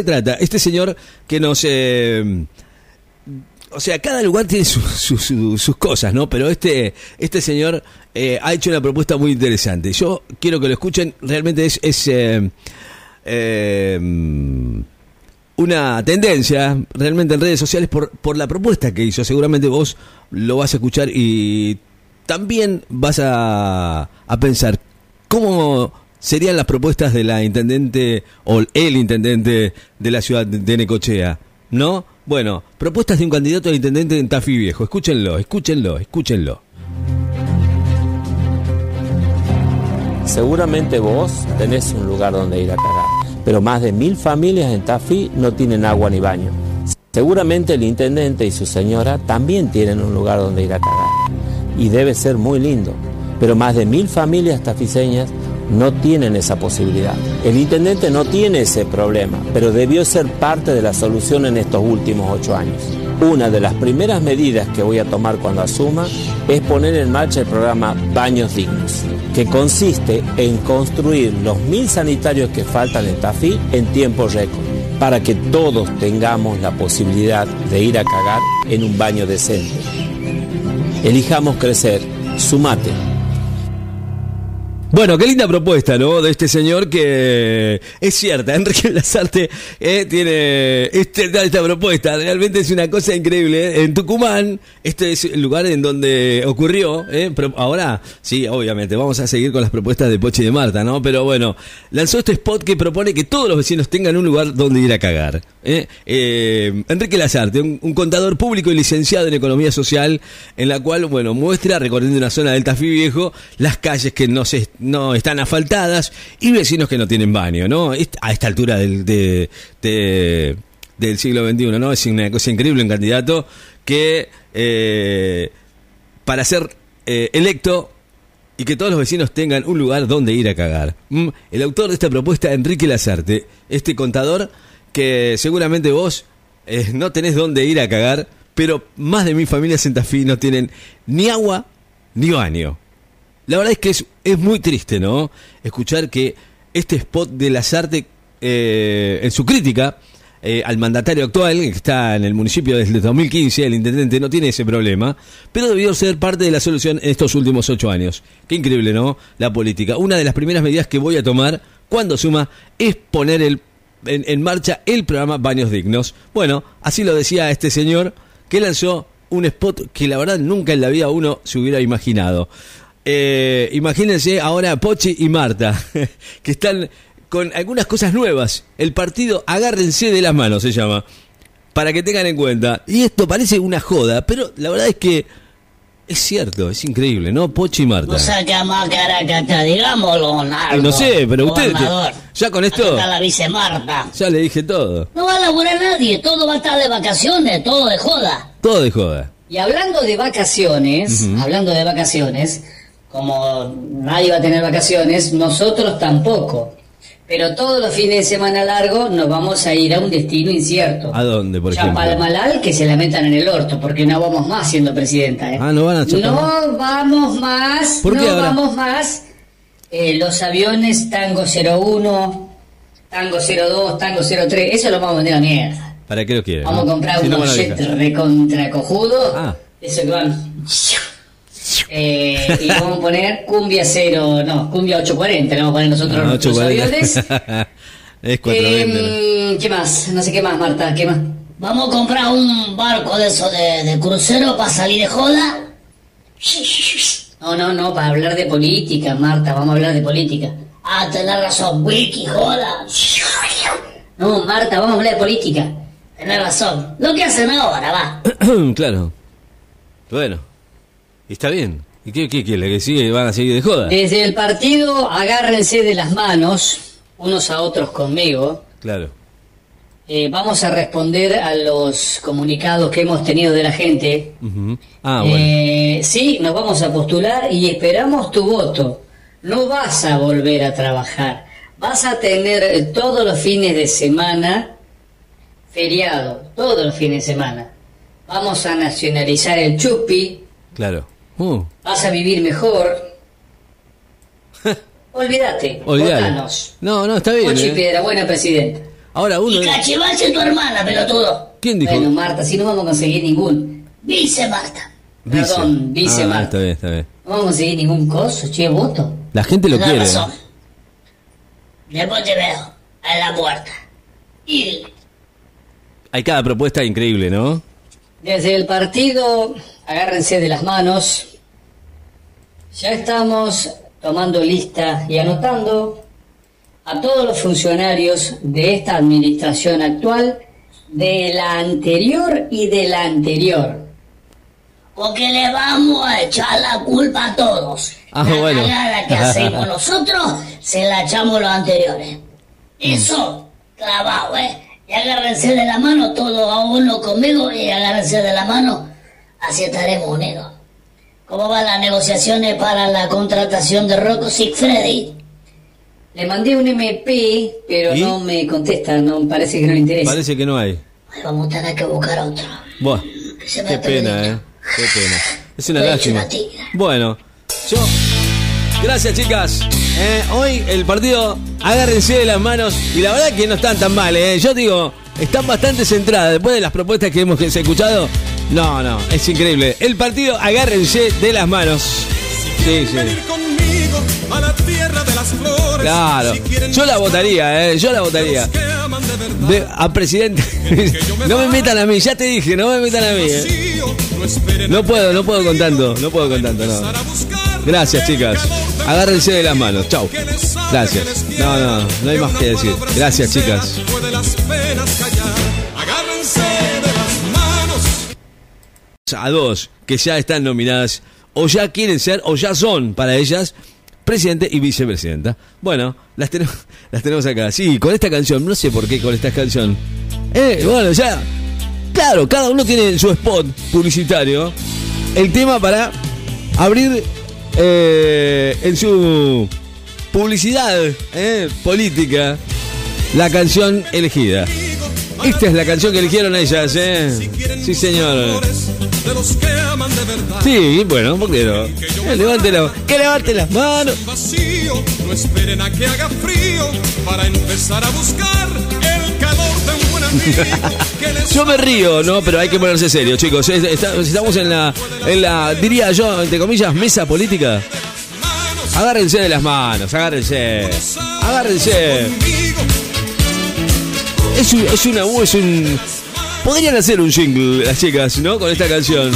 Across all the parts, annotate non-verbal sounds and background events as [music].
se trata? Este señor que nos... Eh, o sea, cada lugar tiene sus cosas, ¿no? Pero este, este señor eh, ha hecho una propuesta muy interesante. Yo quiero que lo escuchen, realmente es... es eh, una tendencia realmente en redes sociales por, por la propuesta que hizo. Seguramente vos lo vas a escuchar y también vas a, a pensar cómo serían las propuestas de la intendente o el intendente de la ciudad de Necochea, ¿no? Bueno, propuestas de un candidato a intendente en Tafí Viejo. Escúchenlo, escúchenlo, escúchenlo. Seguramente vos tenés un lugar donde ir a cagar pero más de mil familias en Tafí no tienen agua ni baño. Seguramente el intendente y su señora también tienen un lugar donde ir a cagar. Y debe ser muy lindo. Pero más de mil familias tafiseñas no tienen esa posibilidad. El intendente no tiene ese problema, pero debió ser parte de la solución en estos últimos ocho años. Una de las primeras medidas que voy a tomar cuando asuma es poner en marcha el programa Baños Dignos, que consiste en construir los mil sanitarios que faltan en Tafí en tiempo récord, para que todos tengamos la posibilidad de ir a cagar en un baño decente. Elijamos crecer, sumate. Bueno, qué linda propuesta, ¿no? De este señor que es cierta. [laughs] Enrique Lazarte eh, tiene este, esta propuesta. Realmente es una cosa increíble. ¿eh? En Tucumán, este es el lugar en donde ocurrió. ¿eh? Pero ahora, sí, obviamente, vamos a seguir con las propuestas de Pochi y de Marta, ¿no? Pero bueno, lanzó este spot que propone que todos los vecinos tengan un lugar donde ir a cagar. ¿eh? Enrique Lazarte, un, contador público y licenciado en Economía Social, en la cual, bueno, muestra, recorriendo una zona del Tafí Viejo, las calles que no se no están asfaltadas y vecinos que no tienen baño, ¿no? A esta altura del, del siglo XXI, ¿no? Es una cosa increíble un candidato que eh, para ser eh, electo y que todos los vecinos tengan un lugar donde ir a cagar. Mm, el autor de esta propuesta, Enrique Lazarte, este contador que seguramente vos eh, no tenés dónde ir a cagar, pero más de mil familias en Tafí no tienen ni agua ni baño. La verdad es que es, es muy triste, ¿no? Escuchar que este spot de Lazarte, eh, en su crítica eh, al mandatario actual, que está en el municipio desde 2015, el intendente no tiene ese problema, pero debió ser parte de la solución en estos últimos ocho años. Qué increíble, ¿no? La política. Una de las primeras medidas que voy a tomar cuando suma es poner el, en, en marcha el programa Baños Dignos. Bueno, así lo decía este señor que lanzó un spot que la verdad nunca en la vida uno se hubiera imaginado. Eh, imagínense ahora Pochi y Marta, [laughs] que están con algunas cosas nuevas. El partido Agárrense de las manos se llama. Para que tengan en cuenta. Y esto parece una joda, pero la verdad es que es cierto, es increíble, ¿no? Pochi y Marta. No saca más caracata, digámoslo, No sé, pero usted. Ya con esto. Está la vice Marta. Ya le dije todo. No va a laburar nadie, todo va a estar de vacaciones, todo de joda. Todo de joda. Y hablando de vacaciones, hablando de vacaciones, como nadie va a tener vacaciones, nosotros tampoco. Pero todos los fines de semana largo nos vamos a ir a un destino incierto. ¿A dónde, por ejemplo? Chapalmalal, que se la metan en el orto, porque no vamos más siendo presidenta. ¿eh? Ah, no van a No vamos más, no vamos más. Eh, los aviones Tango 01, Tango 02, Tango 03, eso lo vamos a vender a mierda. ¿Para qué lo quieren? Vamos a comprar unos jets recontra cojudo. Ah. Eso que van... Eh, y vamos a poner cumbia 0, no, cumbia 840, le vamos a poner nosotros ah, los aviones. [laughs] es eh, ¿Qué más? No sé qué más, Marta, ¿qué más? Vamos a comprar un barco de eso de, crucero para salir de joda. No, no, no, para hablar de política, Marta, vamos a hablar de política. Ah, tenés razón, wiki, joda. No, Marta, vamos a hablar de política. Tenés razón. Lo que hacen ahora, va. [clears throat] claro. Bueno. Está bien. ¿Y qué, qué quiere? ¿Que sigue, van a seguir de joda? Desde el partido, agárrense de las manos, unos a otros conmigo. Claro. Eh, vamos a responder a los comunicados que hemos tenido de la gente. Ah, bueno. Eh, sí, nos vamos a postular y esperamos tu voto. No vas a volver a trabajar. Vas a tener todos los fines de semana feriado, todos los fines de semana. Vamos a nacionalizar el chupi. Claro. Uh. Vas a vivir mejor. [laughs] Olvídate. No, no, está bien. Pochi eh. Piedra, buena presidenta. Ahora uno. Y cachivache es tu hermana, pelotudo. ¿Quién dijo? Bueno, Marta, si no vamos a conseguir ningún. Vice Marta. Vice. Perdón, vice Ah, Marta. está bien, está bien. No vamos a conseguir ningún coso, che, voto. La gente lo quiere. razón. Después te veo a la puerta. Y Hay cada propuesta increíble, ¿no? desde el partido, agárrense de las manos. Ya estamos tomando lista y anotando a todos los funcionarios de esta administración actual, de la anterior y de la anterior. Porque le vamos a echar la culpa a todos. Ah, la bueno. cagada que hacemos [laughs] nosotros se la echamos los anteriores. Eso, clavado, ¿eh? Y agárrense de la mano todos a uno conmigo y agárrense de la mano, así estaremos unidos. ¿Cómo van las negociaciones para la contratación de Rocco Sigfredi? Le mandé un MP, pero ¿Y? no me contesta, no parece que no le interesa. Parece que no hay. Ay, Vamos a tener que buscar otro. Buah, qué pena. ¿eh? Qué pena. Es una lástima. Bueno, yo. Gracias, chicas. Eh, hoy el partido, agárrense de las manos. Y la verdad que no están tan mal, ¿eh? Yo digo, están bastante centradas. Después de las propuestas que hemos escuchado, no, no, es increíble. El partido, agárrense de las manos. Sí, sí. venir conmigo a la tierra de las flores. Claro. Yo la votaría, ¿eh? Yo la votaría. de a presidente. [laughs] no me metan a mí, ya te dije, no me metan a mí. ¿eh? No puedo, no puedo con tanto, no puedo con tanto, no. Gracias, chicas. Agárrense de las manos. Chau. Gracias. No, no, no hay más que decir. Gracias, chicas. A dos que ya están nominadas, o ya quieren ser, o ya son para ellas, presidente y vicepresidenta. Bueno, las tenemos, [laughs] las tenemos acá. Sí, con esta canción, no sé por qué con esta canción. Eh, bueno, ya. Claro, cada uno tiene su spot publicitario. El tema para abrir eh, en su publicidad eh, política la canción elegida. Esta es la canción que eligieron ellas, ¿eh? Sí, señor. De los que aman de verdad. Sí, bueno, ¿por qué no? Levante la- que levante las manos. vacío, no esperen a que haga frío para empezar a buscar el calor de un buen amigo que [laughs] les Yo me río, ¿no? Pero hay que ponerse serio, chicos. Estamos en la, en la, diría yo, entre comillas, mesa política. Agárrense de las manos, agárrense. Agárrense. Es, un- es una es un. Podrían hacer un jingle las chicas, ¿no? Con esta canción.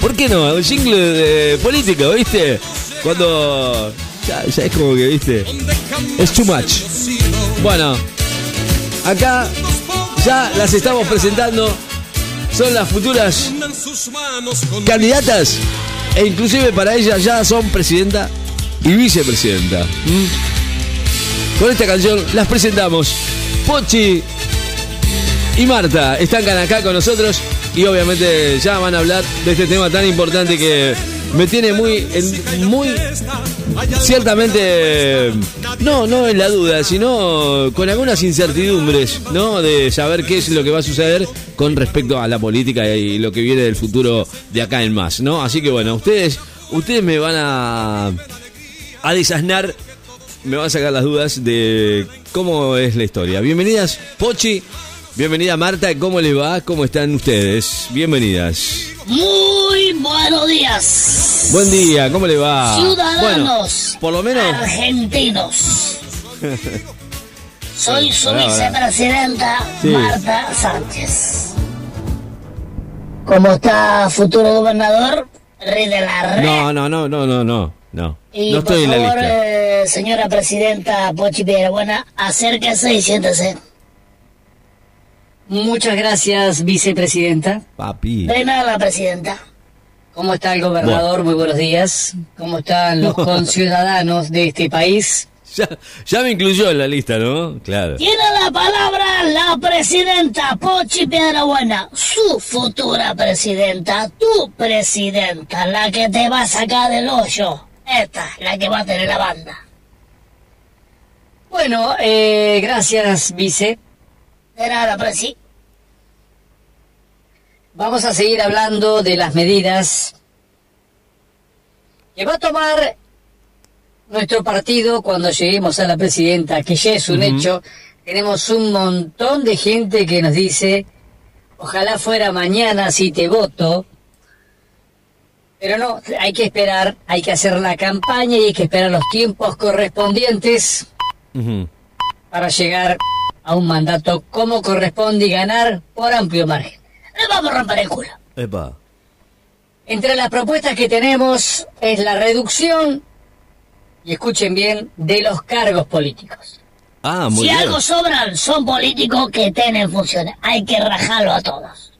¿Por qué no? Un jingle de política, ¿viste? Cuando. Ya, ya es como que, ¿viste? Es too much. Bueno, acá ya las estamos presentando. Son las futuras candidatas e inclusive para ellas ya son presidenta y vicepresidenta. ¿Mm? Con esta canción las presentamos. Pochi y Marta están acá con nosotros y obviamente ya van a hablar de este tema tan importante que me tiene muy, muy ciertamente no no en la duda sino con algunas incertidumbres no de saber qué es lo que va a suceder con respecto a la política y lo que viene del futuro de acá en más no así que bueno ustedes ustedes me van a a desasnar me van a sacar las dudas de cómo es la historia. Bienvenidas Pochi bienvenida Marta cómo les va cómo están ustedes bienvenidas Muy buenos días. buen día cómo le va Ciudadanos bueno, por lo menos argentinos. [laughs] Soy su vicepresidenta Sí. Marta Sánchez. ¿Cómo está futuro gobernador? Rey de la Red. No, no, no, no, no, no, no. Y No estoy en la lista. eh, señora presidenta Pochi Buena, acérquese y siéntese. Muchas gracias, vicepresidenta. Papi. De nada, presidenta. ¿Cómo está el gobernador? Muy buenos días. ¿Cómo están los [laughs] conciudadanos de este país? Ya, ya me incluyó en la lista, ¿no? Claro. Tiene la palabra la presidenta Pochi Buena, su futura presidenta, tu presidenta, la que te va a sacar del hoyo. Esta, la que va a tener la banda. Bueno, eh, gracias, vice. De nada. Vamos a seguir hablando de las medidas que va a tomar nuestro partido cuando lleguemos a la presidenta, que ya es un hecho, tenemos un montón de gente que nos dice, ojalá fuera mañana si te voto, pero no, hay que esperar, hay que hacer la campaña y hay que esperar los tiempos correspondientes para llegar a un mandato como corresponde y ganar por amplio margen. Le vamos a romper el culo. Epa. Entre las propuestas que tenemos es la reducción, y escuchen bien, de los cargos políticos. Ah, muy si bien. algo sobran, son políticos que estén en funciones. Hay que rajarlo a todos.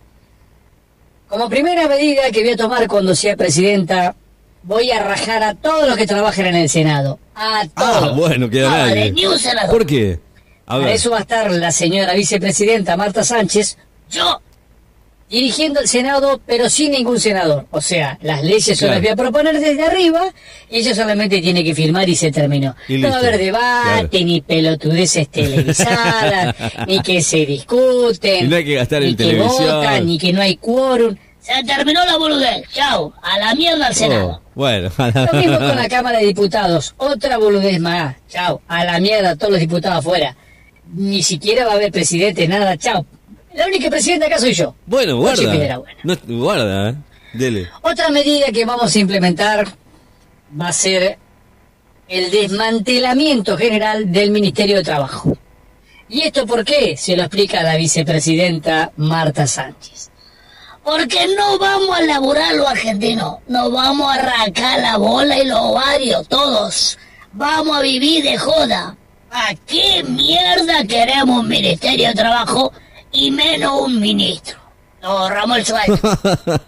Como primera medida que voy a tomar cuando sea presidenta, voy a rajar a todos los que trabajen en el Senado. A todos. Ah, bueno, queda nadie. ¿Por qué? Para eso va a estar la señora vicepresidenta Marta Sánchez, yo, dirigiendo el Senado, pero sin ningún senador. O sea, las leyes Claro. las voy a proponer desde arriba y ella solamente tiene que firmar y se terminó. Y no va a haber debate, Claro. ni pelotudeces [laughs] televisadas, ni que se discuten, Y no hay que gastar ni en que televisión. votan, ni que no hay quórum. Se terminó la boludez. Chau, a la mierda al Senado. Oh, bueno. Lo mismo con la Cámara de Diputados. Otra boludez más. Chao. A la mierda todos los diputados afuera. Ni siquiera va a haber presidente, nada. Chao. La única presidenta acá soy yo. Bueno, guarda. Piedra Buena. No, guarda, ¿eh? Dele. Otra medida que vamos a implementar va a ser el desmantelamiento general del Ministerio de Trabajo. ¿Y esto por qué? Se lo explica la vicepresidenta Marta Sánchez. Porque no vamos a laburar los argentinos, nos vamos a arrancar la bola y los ovarios, todos. Vamos a vivir de joda. ¿A qué mierda queremos un Ministerio de Trabajo y menos un ministro? Ahorramos el sueldo.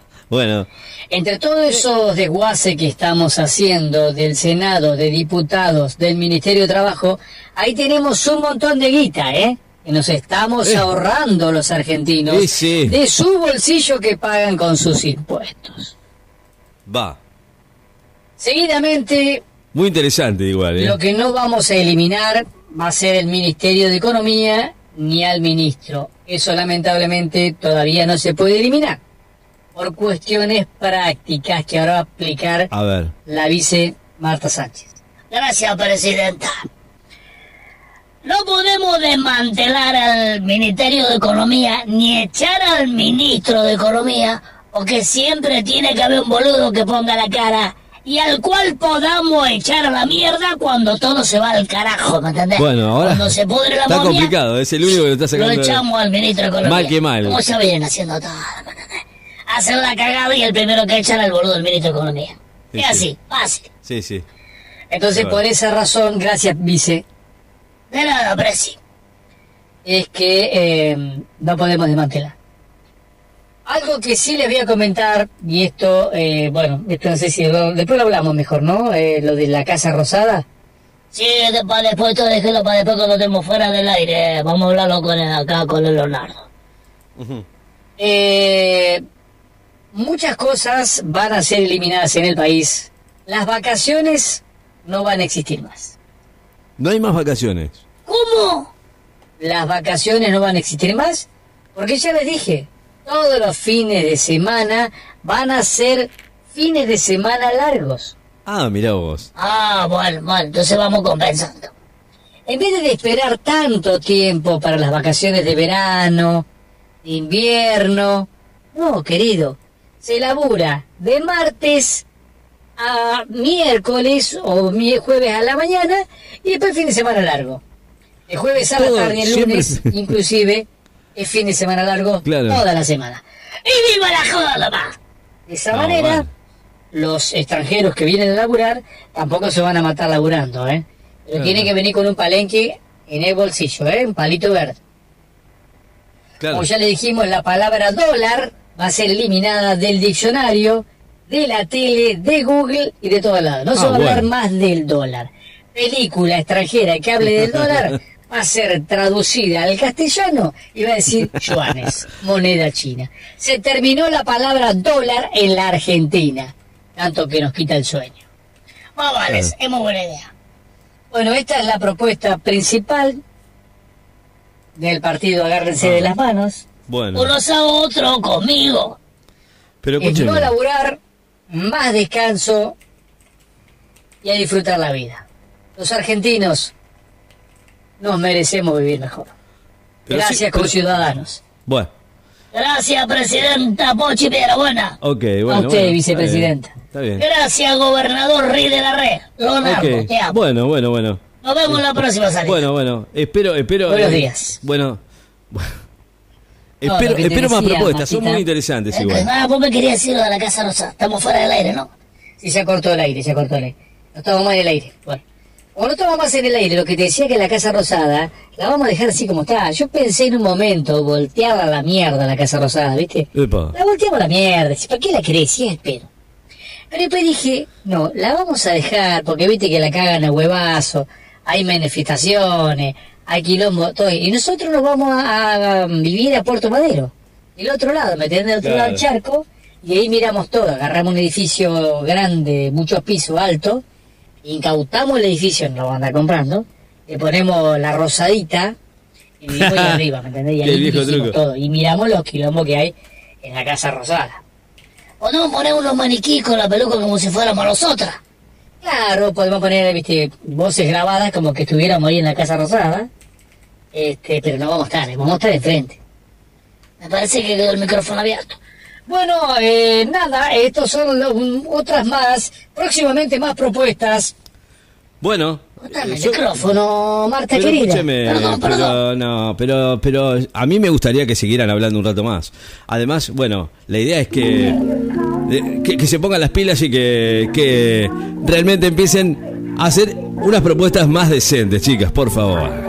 [laughs] bueno, Entre todos esos desguaces que estamos haciendo del Senado, de diputados, del Ministerio de Trabajo, ahí tenemos un montón de guita, ¿eh? Que nos estamos Eh. ahorrando los argentinos sí. de su bolsillo que pagan con sus impuestos. va. Seguidamente, Muy interesante igual, ¿eh? lo que no vamos a eliminar va a ser el Ministerio de Economía ni al ministro. Eso lamentablemente todavía no se puede eliminar por cuestiones prácticas que ahora va a aplicar A ver. la vice Marta Sánchez. Gracias, presidenta. No podemos desmantelar al Ministerio de Economía ni echar al ministro de Economía, porque siempre tiene que haber un boludo que ponga la cara y al cual podamos echar a la mierda cuando todo se va al carajo, ¿me entendés? Bueno, ahora Cuando se pudre la está momia, complicado, es el único que lo está lo sacando. de- echamos al ministro de Economía. Mal que mal. Como ya vienen haciendo todo, ¿me entendés? Hacer la cagada y el primero que echan al boludo del ministro de Economía. Sí, es sí. así, fácil. Sí, sí. Entonces, por esa razón, gracias, vice, de nada, Presi, es que eh, no podemos desmantelar. Algo que sí les voy a comentar, y esto, eh, bueno, esto no sé si lo- después lo hablamos mejor, ¿no? Eh, lo de la Casa Rosada. Sí, después, después todo déjelo para después cuando estemos fuera del aire. Vamos a hablarlo con el, acá con el Leonardo. Eh, muchas cosas van a ser eliminadas en el país. Las vacaciones no van a existir más. No hay más vacaciones. ¿Cómo? Las vacaciones no van a existir más. Porque ya les dije, todos los fines de semana van a ser fines de semana largos. Ah, mirá vos. Ah, bueno, bueno, entonces vamos compensando. En vez de esperar tanto tiempo para las vacaciones de verano, de invierno, no, querido, se labura de martes a miércoles o mi- jueves a la mañana y después fin de semana largo. El jueves a la tarde el lunes, inclusive, [laughs] es fin de semana largo Claro. toda la semana. ¡Y viva la joda! De esa No, manera, bueno. los extranjeros que vienen a laburar tampoco se van a matar laburando, ¿eh? Pero Claro. tienen que venir con un palenque en el bolsillo, ¿eh? Un palito verde. Claro. Como ya le dijimos, la palabra dólar va a ser eliminada del diccionario, de la tele, de Google y de todos lados. No se Ah, va a hablar más del dólar. Película extranjera que hable del dólar [laughs] va a ser traducida al castellano y va a decir yuanes, [laughs] moneda china. Se terminó la palabra dólar en la Argentina, tanto que nos quita el sueño. Más vale, es muy buena idea. Bueno, esta es la propuesta principal del partido Agárrense Ah. de las manos. Bueno. Unos a otro conmigo. Pero Es no laburar, más descanso y a disfrutar la vida. Los argentinos nos merecemos vivir mejor. Pero Gracias, sí, pero- conciudadanos. Bueno, Gracias, presidenta Pochi Buena. ok, bueno. A usted, bueno, vicepresidenta. Está bien. Gracias, gobernador Rey de la Red. Leonardo, Ok, te amo. Bueno, bueno, bueno. Nos vemos la próxima salida. Bueno, bueno, espero, espero. Buenos eh, días. Bueno, bueno. No, espero, más propuestas, son muy interesantes Eh, igual. Ah, vos me querías decir lo de la Casa Rosa. Estamos fuera del aire, ¿no? Sí, se cortó el aire, se cortó el aire. No estamos más en el aire. Bueno. No estamos más en el aire, lo que te decía que la Casa Rosada, la vamos a dejar así como está. Yo pensé en un momento voltearla a la mierda la Casa Rosada, ¿viste? Epa. La volteamos a la mierda. si, ¿Para qué la querés? Sí, espero. Pero después dije, no, la vamos a dejar, porque viste que la cagan a huevazo, hay manifestaciones, hay quilombo, todo. Y nosotros nos vamos a, a vivir a Puerto Madero, del otro lado, ¿me entendés? Del otro Claro. lado del charco, y ahí miramos todo, agarramos un edificio grande, muchos pisos altos, incautamos el edificio, nos lo van a comprando, le ponemos la rosadita, y vivimos ahí [laughs] arriba, ¿me entendés? Y ahí viejo todo, y miramos los quilombos que hay en la Casa Rosada. Podemos poner unos maniquíes con la peluca como si fuéramos nosotras. Claro, podemos poner, viste, voces grabadas como que estuviéramos ahí en la Casa Rosada. Este, pero no vamos a estar, vamos a estar de frente. Me parece que quedó el micrófono abierto. Bueno, eh, nada, estos son lo- un- otras más, próximamente más propuestas. Bueno, eh, el yo- micrófono, Marta pero querida. Perdón, pero perdón. no, pero, pero a mí me gustaría que siguieran hablando un rato más. Además, bueno, la idea es que, que, que se pongan las pilas y que, que realmente empiecen a hacer unas propuestas más decentes, chicas, por favor.